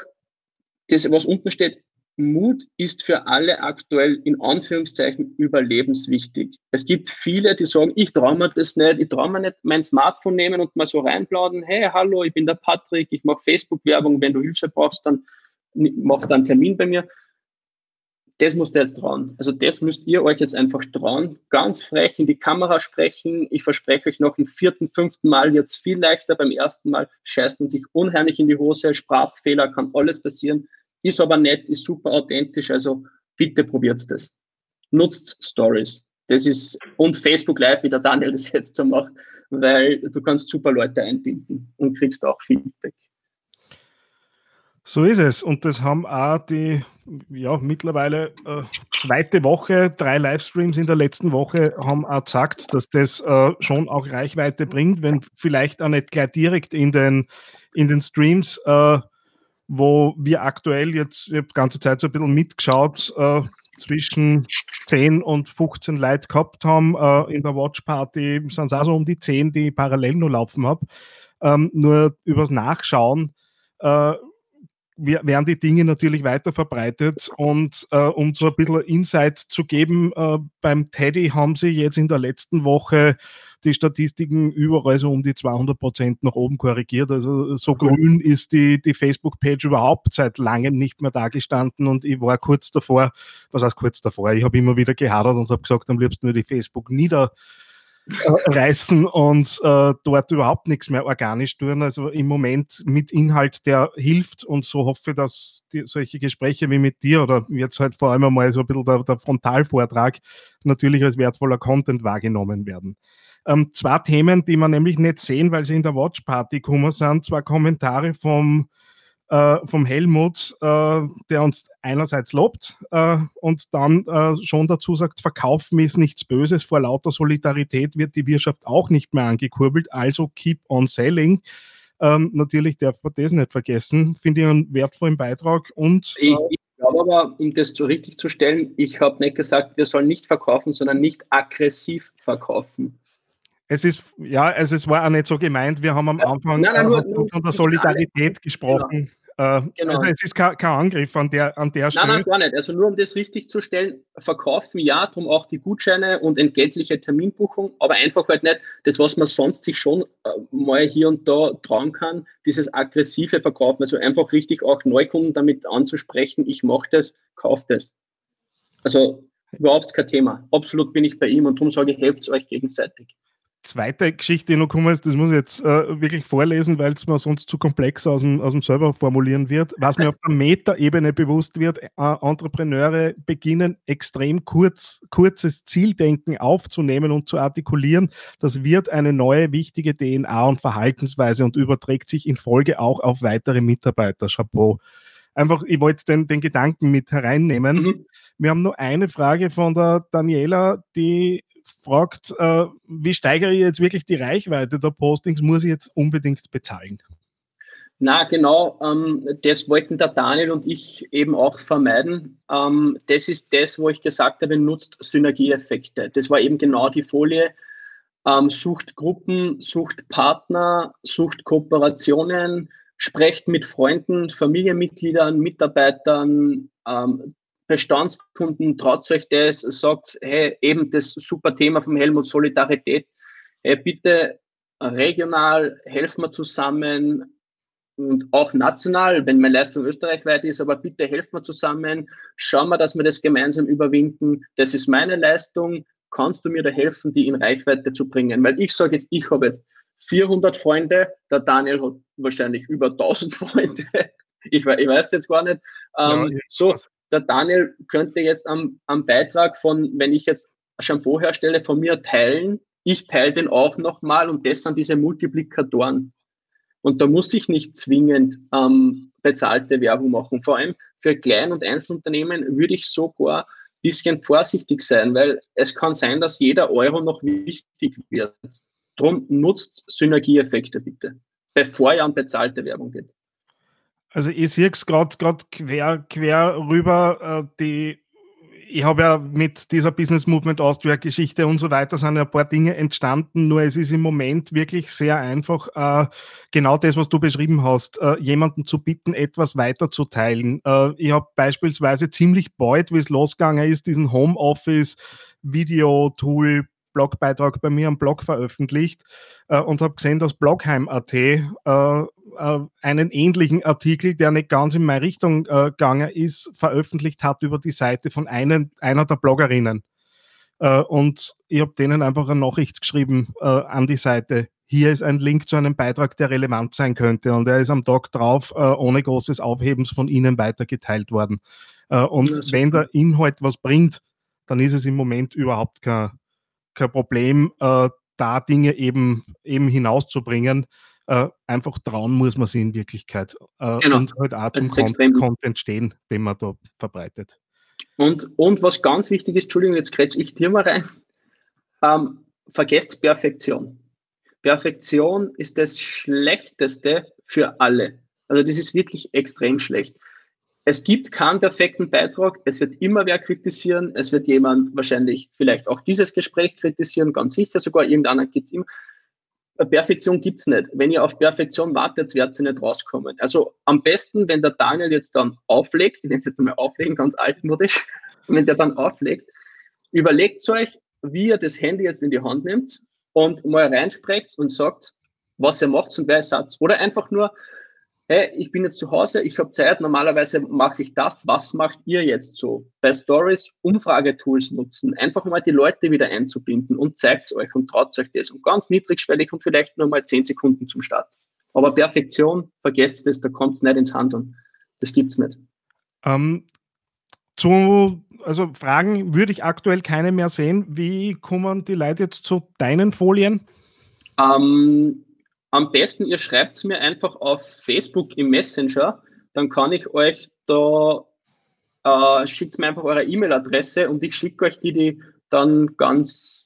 das, was unten steht, Mut ist für alle aktuell in Anführungszeichen überlebenswichtig. Es gibt viele, die sagen, ich traue mir das nicht, ich traue mir nicht mein Smartphone nehmen und mal so reinplauden, hey, hallo, ich bin der Patrick, ich mache Facebook-Werbung, wenn du Hilfe brauchst, dann mach da einen Termin bei mir. Das musst du jetzt trauen. Also das müsst ihr euch jetzt einfach trauen. Ganz frech in die Kamera sprechen. Ich verspreche euch noch im vierten, fünften Mal jetzt viel leichter. Beim ersten Mal scheißt man sich unheimlich in die Hose. Sprachfehler kann alles passieren ist aber nett, ist super authentisch, also bitte probiert das. Nutzt Stories. Das ist, und Facebook Live, wie der Daniel das jetzt so macht, weil du kannst super Leute einbinden und kriegst auch Feedback. So ist es. Und das haben auch die ja, mittlerweile äh, zweite Woche, drei Livestreams in der letzten Woche haben auch gesagt, dass das äh, schon auch Reichweite bringt, wenn vielleicht auch nicht gleich direkt in den, in den Streams äh, wo wir aktuell jetzt, ich habe die ganze Zeit so ein bisschen mitgeschaut, äh, zwischen 10 und 15 Leute gehabt haben. Äh, in der Watch Party sind es auch so um die 10, die ich parallel nur laufen habe. Ähm, nur übers Nachschauen äh, werden die Dinge natürlich weiter verbreitet. Und äh, um so ein bisschen Insight zu geben, äh, beim Teddy haben sie jetzt in der letzten Woche die Statistiken überall so um die 200 Prozent nach oben korrigiert. Also so grün ist die, die Facebook-Page überhaupt seit langem nicht mehr dagestanden und ich war kurz davor, was heißt kurz davor, ich habe immer wieder gehadert und habe gesagt, am liebsten würde ich Facebook nieder reißen und äh, dort überhaupt nichts mehr organisch tun. Also im Moment mit Inhalt, der hilft und so hoffe, dass die, solche Gespräche wie mit dir oder jetzt halt vor allem einmal so ein bisschen der, der Frontalvortrag natürlich als wertvoller Content wahrgenommen werden. Ähm, zwei Themen, die man nämlich nicht sehen, weil sie in der Watch Party gekommen sind. Zwei Kommentare vom, äh, vom Helmut, äh, der uns einerseits lobt äh, und dann äh, schon dazu sagt, Verkaufen ist nichts Böses. Vor lauter Solidarität wird die Wirtschaft auch nicht mehr angekurbelt. Also keep on selling. Ähm, natürlich darf man das nicht vergessen. Finde ich einen wertvollen Beitrag. Und, ich, äh, ich glaube aber, um das so richtig zu stellen, ich habe nicht gesagt, wir sollen nicht verkaufen, sondern nicht aggressiv verkaufen. Es ist, ja, also es war auch nicht so gemeint. Wir haben am Anfang nein, nein, nur, nur von der Solidarität gesprochen. Genau. Äh, genau. Also es ist kein, kein, Angriff an der, an der Stelle. Nein, nein, gar nicht. Also nur um das richtig zu stellen, verkaufen ja, darum auch die Gutscheine und entgeltliche Terminbuchung, aber einfach halt nicht das, was man sonst sich schon äh, mal hier und da trauen kann, dieses aggressive Verkaufen. Also einfach richtig auch Neukunden damit anzusprechen, ich mache das, kaufe das. Also überhaupt kein Thema. Absolut bin ich bei ihm und darum sage ich, helft es euch gegenseitig zweite Geschichte, die noch gekommen ist, das muss ich jetzt äh, wirklich vorlesen, weil es mir sonst zu komplex aus dem, aus dem selber formulieren wird. Was mir auf der Meta-Ebene bewusst wird, äh, Entrepreneure beginnen extrem kurz, kurzes Zieldenken aufzunehmen und zu artikulieren. Das wird eine neue wichtige DNA und Verhaltensweise und überträgt sich in Folge auch auf weitere Mitarbeiter. Chapeau. Einfach, ich wollte den, den Gedanken mit hereinnehmen. Mhm. Wir haben nur eine Frage von der Daniela, die fragt, äh, wie steigere ich jetzt wirklich die Reichweite der Postings, muss ich jetzt unbedingt bezahlen? Na, genau, ähm, das wollten der Daniel und ich eben auch vermeiden. Ähm, das ist das, wo ich gesagt habe, nutzt Synergieeffekte. Das war eben genau die Folie. Ähm, sucht Gruppen, sucht Partner, sucht Kooperationen, sprecht mit Freunden, Familienmitgliedern, Mitarbeitern, ähm, Bestandskunden, traut euch das, sagt, hey, eben das super Thema vom Helmut Solidarität, hey, bitte regional helfen wir zusammen und auch national, wenn meine Leistung österreichweit ist, aber bitte helfen wir zusammen, schauen wir, dass wir das gemeinsam überwinden. Das ist meine Leistung. Kannst du mir da helfen, die in Reichweite zu bringen? Weil ich sage jetzt, ich habe jetzt 400 Freunde, der Daniel hat wahrscheinlich über 1000 Freunde. Ich, ich weiß jetzt gar nicht. Ähm, ja, so, der Daniel könnte jetzt am, am Beitrag von, wenn ich jetzt Shampoo herstelle, von mir teilen. Ich teile den auch nochmal und das sind diese Multiplikatoren. Und da muss ich nicht zwingend ähm, bezahlte Werbung machen. Vor allem für Klein- und Einzelunternehmen würde ich sogar ein bisschen vorsichtig sein, weil es kann sein, dass jeder Euro noch wichtig wird. Drum nutzt Synergieeffekte bitte, bevor ihr an bezahlte Werbung geht. Also ich sehe es gerade quer, quer rüber, äh, die ich habe ja mit dieser Business Movement Austria Geschichte und so weiter sind ja ein paar Dinge entstanden, nur es ist im Moment wirklich sehr einfach, äh, genau das, was du beschrieben hast, äh, jemanden zu bitten, etwas weiterzuteilen. Äh, ich habe beispielsweise ziemlich bald, wie es losgegangen ist, diesen Homeoffice Video-Tool Blogbeitrag bei mir am Blog veröffentlicht äh, und habe gesehen, dass Blogheim.at äh, äh, einen ähnlichen Artikel, der nicht ganz in meine Richtung äh, gegangen ist, veröffentlicht hat über die Seite von einen, einer der Bloggerinnen. Äh, und ich habe denen einfach eine Nachricht geschrieben äh, an die Seite. Hier ist ein Link zu einem Beitrag, der relevant sein könnte. Und er ist am Tag drauf ohne großes Aufhebens von Ihnen weitergeteilt worden. und wenn der Inhalt was bringt, dann ist es im Moment überhaupt kein, kein Problem, äh, da Dinge eben, eben hinauszubringen. Äh, einfach trauen muss man sie in Wirklichkeit. Äh, genau. Und halt auch zum Con Content stehen, den man da verbreitet. Und, und was ganz wichtig ist, Entschuldigung, jetzt kretsch ich dir mal rein, ähm, vergesst Perfektion. Perfektion ist das Schlechteste für alle. Also das ist wirklich extrem schlecht. Es gibt keinen perfekten Beitrag. Es wird immer wer kritisieren. Es wird jemand wahrscheinlich vielleicht auch dieses Gespräch kritisieren, ganz sicher sogar. Irgendeiner gibt es immer. Perfektion gibt es nicht. Wenn ihr auf Perfektion wartet, werdet ihr nicht rauskommen. Also am besten, wenn der Daniel jetzt dann auflegt, ich nenne es jetzt mal auflegen, ganz altmodisch, wenn der dann auflegt, überlegt euch, wie ihr das Handy jetzt in die Hand nimmt und mal reinsprecht und sagt, was ihr macht und wer ihr seid. Oder einfach nur, hey, ich bin jetzt zu Hause, ich habe Zeit, normalerweise mache ich das, was macht ihr jetzt so? Bei Stories Umfragetools nutzen, einfach mal die Leute wieder einzubinden und zeigt es euch und traut euch das. Und ganz niedrigschwellig und vielleicht nur mal zehn Sekunden zum Start. Aber Perfektion, vergesst es, da kommt es nicht ins Handeln. Das gibt es nicht. Ähm, zu, also Fragen würde ich aktuell keine mehr sehen. Wie kommen die Leute jetzt zu deinen Folien? Ähm, am besten, ihr schreibt es mir einfach auf Facebook im Messenger, dann kann ich euch da, äh, schickt mir einfach eure E-Mail-Adresse und ich schicke euch die, die dann ganz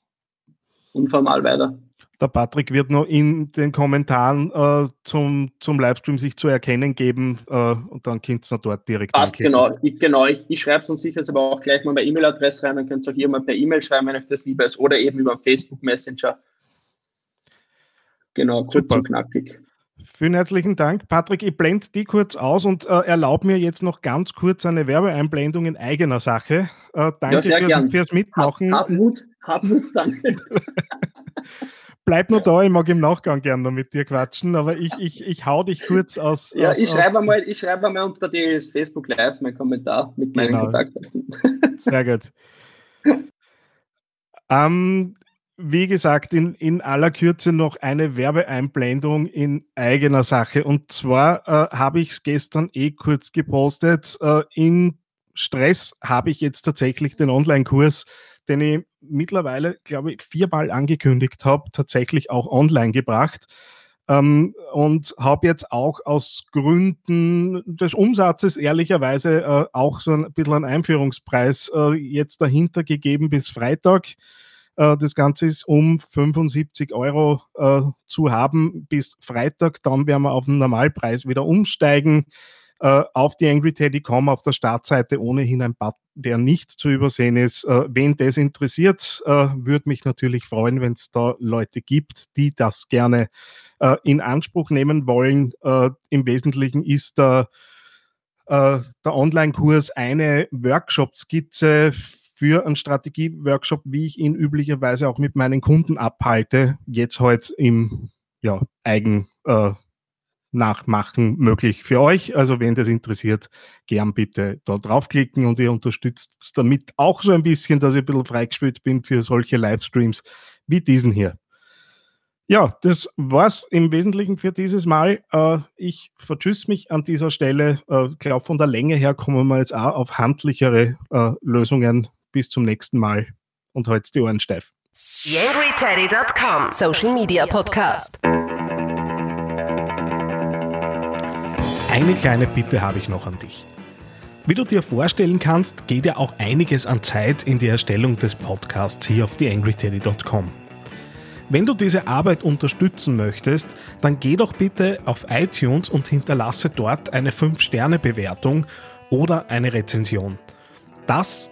unformal weiter. Der Patrick wird noch in den Kommentaren äh, zum, zum Livestream sich zu erkennen geben äh, und dann könnt ihr dort direkt Passt, genau. Ich, genau. Ich, ich schreibe es uns sicher aber auch gleich mal bei E-Mail-Adresse rein, dann könnt ihr auch hier mal per E-Mail schreiben, wenn euch das lieber ist, oder eben über Facebook Messenger. Genau, kurz Super. und knackig. Vielen herzlichen Dank, Patrick. Ich blende die kurz aus und äh, erlaube mir jetzt noch ganz kurz eine Werbeeinblendung in eigener Sache. Äh, danke ja, fürs, fürs, Mitmachen. Hab, Mut, hab Mut, danke. Bleib nur da, ich mag im Nachgang gerne noch mit dir quatschen, aber ich, ich, ich hau dich kurz aus. Ja, aus, ich schreibe mal, ich schreibe mal unter das Facebook Live mein Kommentar mit meinen genau. Kontakten. Sehr gut. Ähm, wie gesagt, in, in aller Kürze noch eine Werbeeinblendung in eigener Sache. Und zwar äh, habe ich es gestern eh kurz gepostet. Äh, in Stress habe ich jetzt tatsächlich den Online-Kurs, den ich mittlerweile, glaube ich, viermal angekündigt habe, tatsächlich auch online gebracht. Ähm, und habe jetzt auch aus Gründen des Umsatzes ehrlicherweise äh, auch so ein bisschen einen Einführungspreis äh, jetzt dahinter gegeben bis Freitag. Äh, das Ganze ist um 75 Euro äh, zu haben bis Freitag. Dann werden wir auf den Normalpreis wieder umsteigen. Äh, auf die AngryTeddy.com auf der Startseite ohnehin ein Button, der nicht zu übersehen ist. Wen das interessiert, würde mich natürlich freuen, wenn es da Leute gibt, die das gerne in Anspruch nehmen wollen. Im Wesentlichen ist der, der Online-Kurs eine Workshop-Skizze für einen Strategie-Workshop, wie ich ihn üblicherweise auch mit meinen Kunden abhalte, jetzt heute halt im ja, Eigen äh, Nachmachen möglich für euch. Also wenn das interessiert, gern bitte da draufklicken und ihr unterstützt damit auch so ein bisschen, dass ich ein bisschen freigespielt bin für solche Livestreams wie diesen hier. Ja, das war's im Wesentlichen für dieses Mal. Äh, ich vertschüss mich an dieser Stelle. Ich äh, glaube, von der Länge her kommen wir jetzt auch auf handlichere äh, Lösungen bis zum nächsten Mal und heute die Ohren steif. YangryTeddy.com Social Media Podcast. Eine kleine Bitte habe ich noch an dich. Wie du dir vorstellen kannst, geht ja auch einiges an Zeit in die Erstellung des Podcasts hier auf TheAngryTeddy.com. Wenn du diese Arbeit unterstützen möchtest, dann geh doch bitte auf iTunes und hinterlasse dort eine 5-Sterne-Bewertung oder eine Rezension. Das